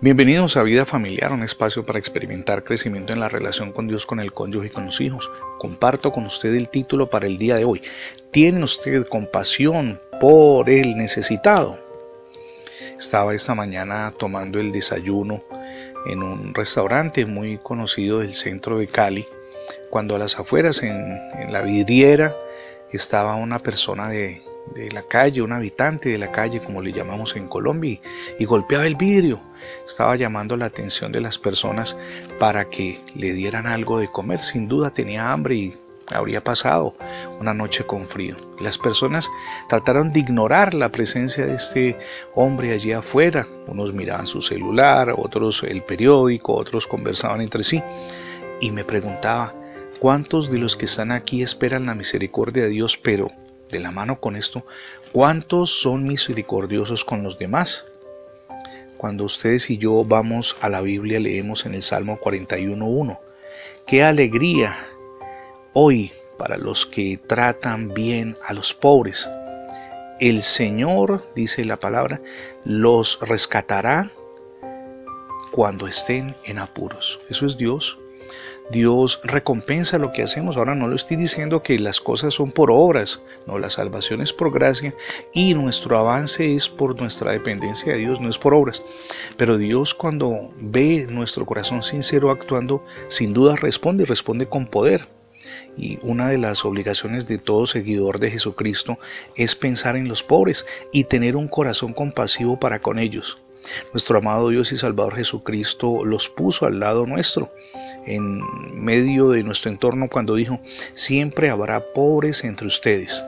Bienvenidos a Vida Familiar, un espacio para experimentar crecimiento en la relación con Dios, con el cónyuge y con los hijos. Comparto con usted el título para el día de hoy. ¿Tiene usted compasión por el necesitado? Estaba esta mañana tomando el desayuno en un restaurante muy conocido del centro de Cali, cuando a las afueras, en, en la vidriera, estaba una persona de de la calle, un habitante de la calle, como le llamamos en Colombia, y, golpeaba el vidrio. Estaba llamando la atención de las personas para que le dieran algo de comer. Sin duda tenía hambre y habría pasado una noche con frío. Las personas trataron de ignorar la presencia de este hombre allí afuera. Unos miraban su celular, otros el periódico, otros conversaban entre sí. Y me preguntaba, ¿cuántos de los que están aquí esperan la misericordia de Dios, pero de la mano con esto, ¿cuántos son misericordiosos con los demás? Cuando ustedes y yo vamos a la Biblia, leemos en el Salmo 41.1, qué alegría hoy para los que tratan bien a los pobres. El Señor, dice la palabra, los rescatará cuando estén en apuros. Eso es Dios. Dios recompensa lo que hacemos. Ahora no le estoy diciendo que las cosas son por obras, no, la salvación es por gracia y nuestro avance es por nuestra dependencia de Dios, no es por obras. Pero Dios cuando ve nuestro corazón sincero actuando, sin duda responde y responde con poder. Y una de las obligaciones de todo seguidor de Jesucristo es pensar en los pobres y tener un corazón compasivo para con ellos. Nuestro amado Dios y Salvador Jesucristo los puso al lado nuestro, en medio de nuestro entorno, cuando dijo, siempre habrá pobres entre ustedes.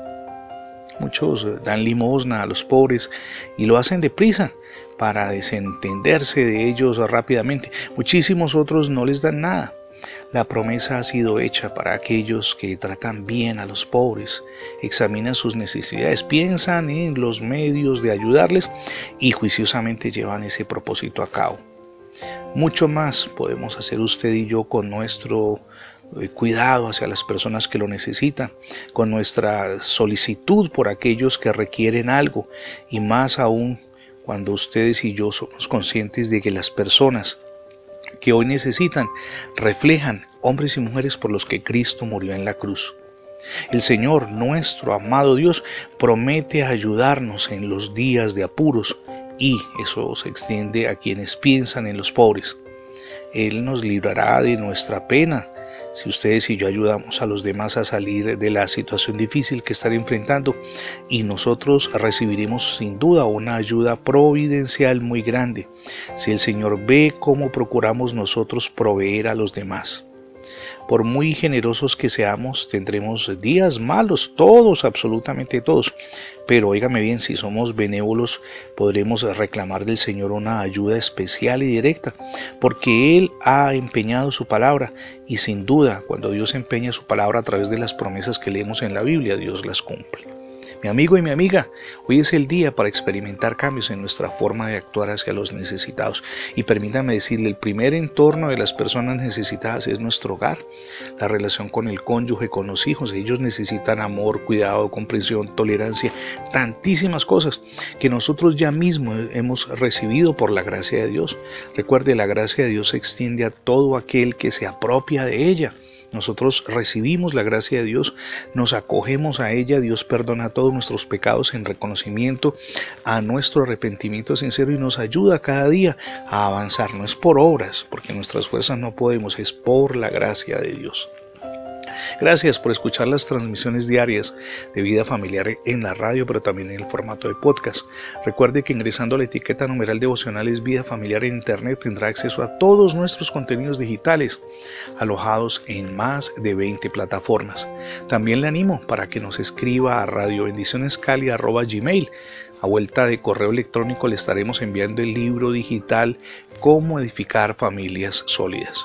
Muchos dan limosna a los pobres y lo hacen deprisa para desentenderse de ellos rápidamente. Muchísimos otros no les dan nada. La promesa ha sido hecha para aquellos que tratan bien a los pobres, examinan sus necesidades, piensan en los medios de ayudarles y juiciosamente llevan ese propósito a cabo. Mucho más podemos hacer usted y yo con nuestro eh, cuidado hacia las personas que lo necesitan, con nuestra solicitud por aquellos que requieren algo y más aún cuando ustedes y yo somos conscientes de que las personas que hoy necesitan reflejan hombres y mujeres por los que Cristo murió en la cruz. El Señor, nuestro amado Dios, promete ayudarnos en los días de apuros y eso se extiende a quienes piensan en los pobres. Él nos librará de nuestra pena si ustedes y yo ayudamos a los demás a salir de la situación difícil que están enfrentando y nosotros recibiremos sin duda una ayuda providencial muy grande si el Señor ve cómo procuramos nosotros proveer a los demás. Por muy generosos que seamos, tendremos días malos, todos, absolutamente todos. Pero óigame bien, si somos benévolos, podremos reclamar del Señor una ayuda especial y directa, porque Él ha empeñado su palabra y sin duda, cuando Dios empeña su palabra a través de las promesas que leemos en la Biblia, Dios las cumple. Mi amigo y mi amiga, hoy es el día para experimentar cambios en nuestra forma de actuar hacia los necesitados. Y permítame decirle, el primer entorno de las personas necesitadas es nuestro hogar, la relación con el cónyuge, con los hijos. Ellos necesitan amor, cuidado, comprensión, tolerancia, tantísimas cosas que nosotros ya mismo hemos recibido por la gracia de Dios. Recuerde, la gracia de Dios se extiende a todo aquel que se apropia de ella. Nosotros recibimos la gracia de Dios, nos acogemos a ella, Dios perdona todos nuestros pecados en reconocimiento a nuestro arrepentimiento sincero y nos ayuda cada día a avanzar. No es por obras, porque nuestras fuerzas no podemos, es por la gracia de Dios. Gracias por escuchar las transmisiones diarias de vida familiar en la radio, pero también en el formato de podcast. Recuerde que ingresando a la etiqueta numeral devocionales vida familiar en internet tendrá acceso a todos nuestros contenidos digitales alojados en más de 20 plataformas. También le animo para que nos escriba a radiobendicionescali.gmail. A vuelta de correo electrónico le estaremos enviando el libro digital Cómo edificar familias sólidas.